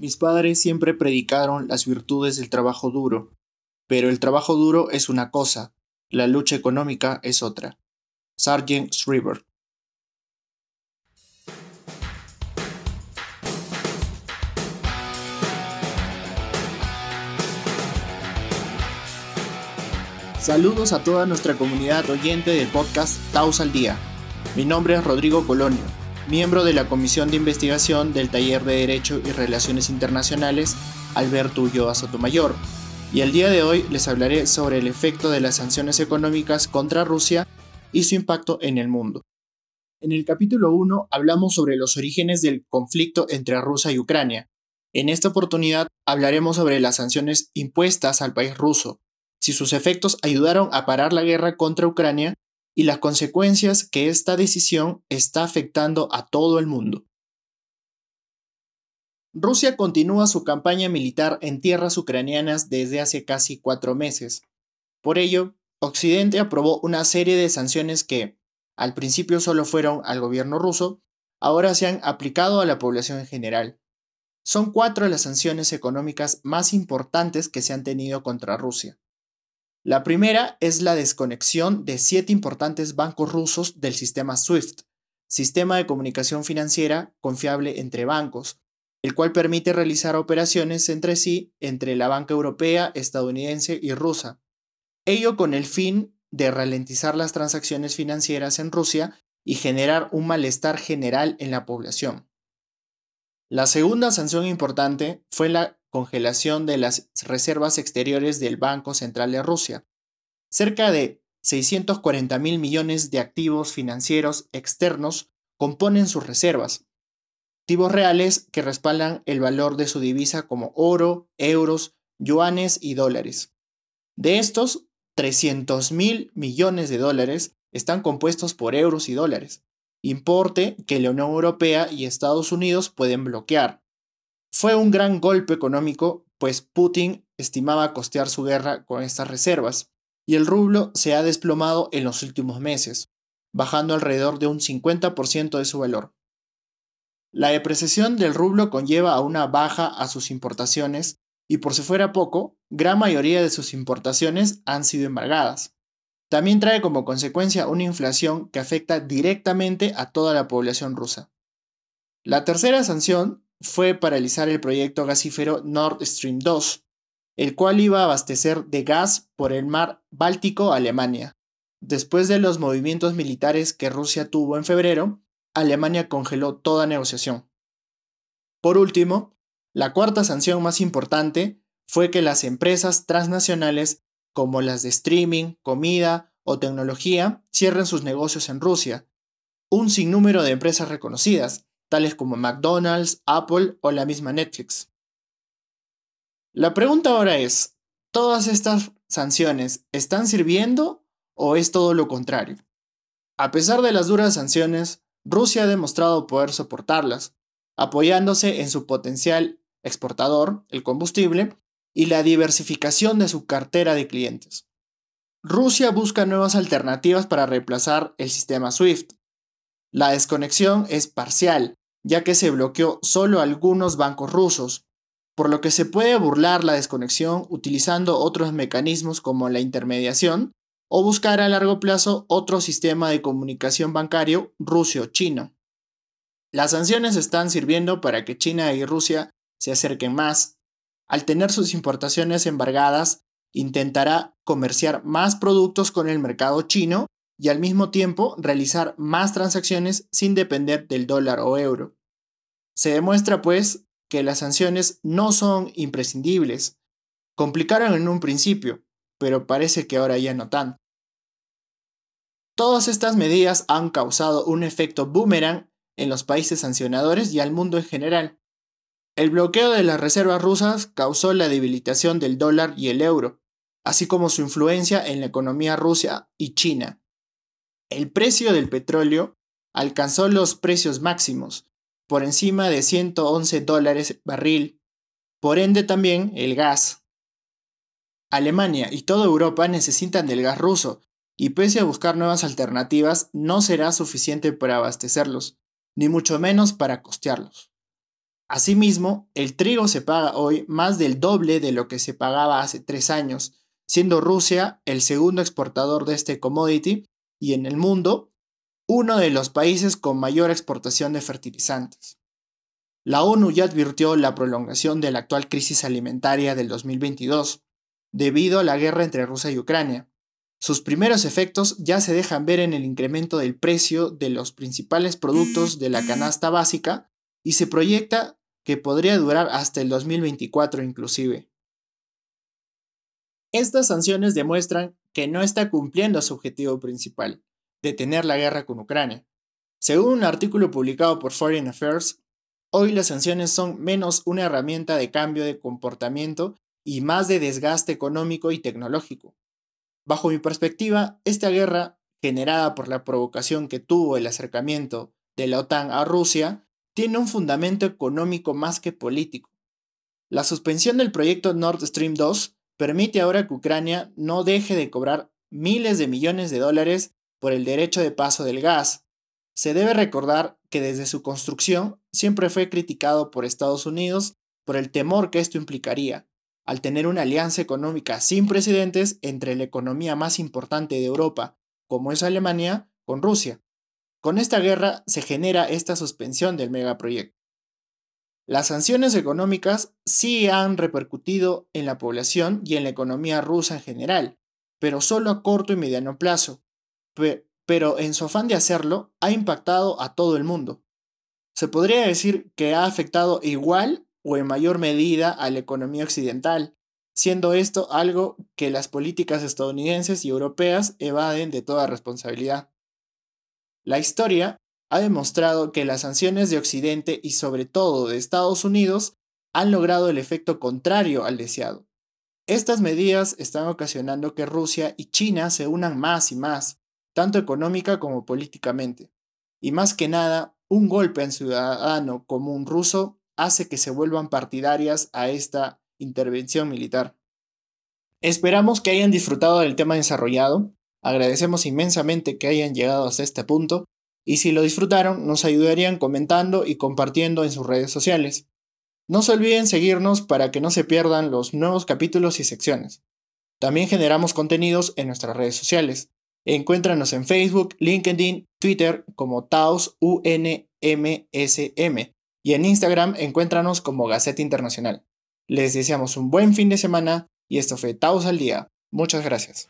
Mis padres siempre predicaron las virtudes del trabajo duro, pero el trabajo duro es una cosa, la lucha económica es otra. Sargent Shriver Saludos a toda nuestra comunidad oyente del podcast Taos al Día. Mi nombre es Rodrigo Colonio miembro de la Comisión de Investigación del Taller de Derecho y Relaciones Internacionales Alberto Ulloa Sotomayor, y el día de hoy les hablaré sobre el efecto de las sanciones económicas contra Rusia y su impacto en el mundo. En el capítulo 1 hablamos sobre los orígenes del conflicto entre Rusia y Ucrania. En esta oportunidad hablaremos sobre las sanciones impuestas al país ruso, si sus efectos ayudaron a parar la guerra contra Ucrania y las consecuencias que esta decisión está afectando a todo el mundo. Rusia continúa su campaña militar en tierras ucranianas desde hace casi cuatro meses. Por ello, Occidente aprobó una serie de sanciones que, al principio solo fueron al gobierno ruso, ahora se han aplicado a la población en general. Son cuatro las sanciones económicas más importantes que se han tenido contra Rusia. La primera es la desconexión de siete importantes bancos rusos del sistema SWIFT, sistema de comunicación financiera confiable entre bancos, el cual permite realizar operaciones entre sí entre la banca europea, estadounidense y rusa. Ello con el fin de ralentizar las transacciones financieras en Rusia y generar un malestar general en la población. La segunda sanción importante fue la congelación de las reservas exteriores del Banco Central de Rusia. Cerca de 640 mil millones de activos financieros externos componen sus reservas, activos reales que respaldan el valor de su divisa como oro, euros, yuanes y dólares. De estos, 300 mil millones de dólares están compuestos por euros y dólares, importe que la Unión Europea y Estados Unidos pueden bloquear. Fue un gran golpe económico, pues Putin estimaba costear su guerra con estas reservas, y el rublo se ha desplomado en los últimos meses, bajando alrededor de un 50% de su valor. La depreciación del rublo conlleva a una baja a sus importaciones y por si fuera poco, gran mayoría de sus importaciones han sido embargadas. También trae como consecuencia una inflación que afecta directamente a toda la población rusa. La tercera sanción fue paralizar el proyecto gasífero Nord Stream 2, el cual iba a abastecer de gas por el mar Báltico a Alemania. Después de los movimientos militares que Rusia tuvo en febrero, Alemania congeló toda negociación. Por último, la cuarta sanción más importante fue que las empresas transnacionales como las de streaming, comida o tecnología cierren sus negocios en Rusia. Un sinnúmero de empresas reconocidas, tales como McDonald's, Apple o la misma Netflix. La pregunta ahora es, ¿todas estas sanciones están sirviendo o es todo lo contrario? A pesar de las duras sanciones, Rusia ha demostrado poder soportarlas, apoyándose en su potencial exportador, el combustible, y la diversificación de su cartera de clientes. Rusia busca nuevas alternativas para reemplazar el sistema SWIFT. La desconexión es parcial, ya que se bloqueó solo algunos bancos rusos, por lo que se puede burlar la desconexión utilizando otros mecanismos como la intermediación o buscar a largo plazo otro sistema de comunicación bancario ruso-chino. Las sanciones están sirviendo para que China y Rusia se acerquen más. Al tener sus importaciones embargadas, intentará comerciar más productos con el mercado chino y al mismo tiempo realizar más transacciones sin depender del dólar o euro. Se demuestra, pues, que las sanciones no son imprescindibles. Complicaron en un principio, pero parece que ahora ya no tanto. Todas estas medidas han causado un efecto boomerang en los países sancionadores y al mundo en general. El bloqueo de las reservas rusas causó la debilitación del dólar y el euro, así como su influencia en la economía rusa y china el precio del petróleo alcanzó los precios máximos, por encima de 111 dólares barril, por ende también el gas. Alemania y toda Europa necesitan del gas ruso, y pese a buscar nuevas alternativas, no será suficiente para abastecerlos, ni mucho menos para costearlos. Asimismo, el trigo se paga hoy más del doble de lo que se pagaba hace tres años, siendo Rusia el segundo exportador de este commodity y en el mundo uno de los países con mayor exportación de fertilizantes. La ONU ya advirtió la prolongación de la actual crisis alimentaria del 2022, debido a la guerra entre Rusia y Ucrania. Sus primeros efectos ya se dejan ver en el incremento del precio de los principales productos de la canasta básica y se proyecta que podría durar hasta el 2024 inclusive. Estas sanciones demuestran que no está cumpliendo su objetivo principal, detener la guerra con Ucrania. Según un artículo publicado por Foreign Affairs, hoy las sanciones son menos una herramienta de cambio de comportamiento y más de desgaste económico y tecnológico. Bajo mi perspectiva, esta guerra, generada por la provocación que tuvo el acercamiento de la OTAN a Rusia, tiene un fundamento económico más que político. La suspensión del proyecto Nord Stream 2 permite ahora que Ucrania no deje de cobrar miles de millones de dólares por el derecho de paso del gas. Se debe recordar que desde su construcción siempre fue criticado por Estados Unidos por el temor que esto implicaría, al tener una alianza económica sin precedentes entre la economía más importante de Europa, como es Alemania, con Rusia. Con esta guerra se genera esta suspensión del megaproyecto. Las sanciones económicas sí han repercutido en la población y en la economía rusa en general, pero solo a corto y mediano plazo. Pero en su afán de hacerlo, ha impactado a todo el mundo. Se podría decir que ha afectado igual o en mayor medida a la economía occidental, siendo esto algo que las políticas estadounidenses y europeas evaden de toda responsabilidad. La historia ha demostrado que las sanciones de Occidente y sobre todo de Estados Unidos han logrado el efecto contrario al deseado. Estas medidas están ocasionando que Rusia y China se unan más y más, tanto económica como políticamente. Y más que nada, un golpe en ciudadano común ruso hace que se vuelvan partidarias a esta intervención militar. Esperamos que hayan disfrutado del tema desarrollado Agradecemos inmensamente que hayan llegado hasta este punto y si lo disfrutaron nos ayudarían comentando y compartiendo en sus redes sociales. No se olviden seguirnos para que no se pierdan los nuevos capítulos y secciones. También generamos contenidos en nuestras redes sociales. Encuéntranos en Facebook, LinkedIn, Twitter como TaosUNMSM y en Instagram encuéntranos como Gaceta Internacional. Les deseamos un buen fin de semana y esto fue Taos al Día. Muchas gracias.